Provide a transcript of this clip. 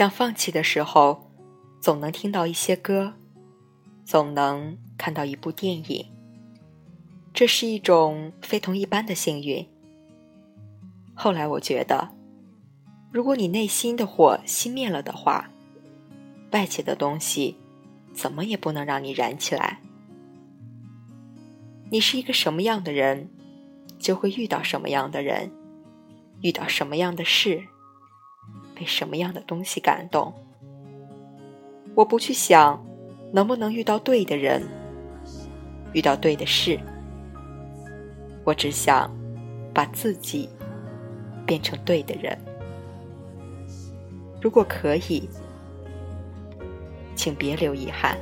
想放弃的时候，总能听到一些歌，总能看到一部电影。这是一种非同一般的幸运。后来我觉得，如果你内心的火熄灭了的话，外界的东西怎么也不能让你燃起来。你是一个什么样的人，就会遇到什么样的人，遇到什么样的事，被什么样的东西感动。我不去想能不能遇到对的人，遇到对的事，我只想把自己。变成对的人。如果可以，请别留遗憾。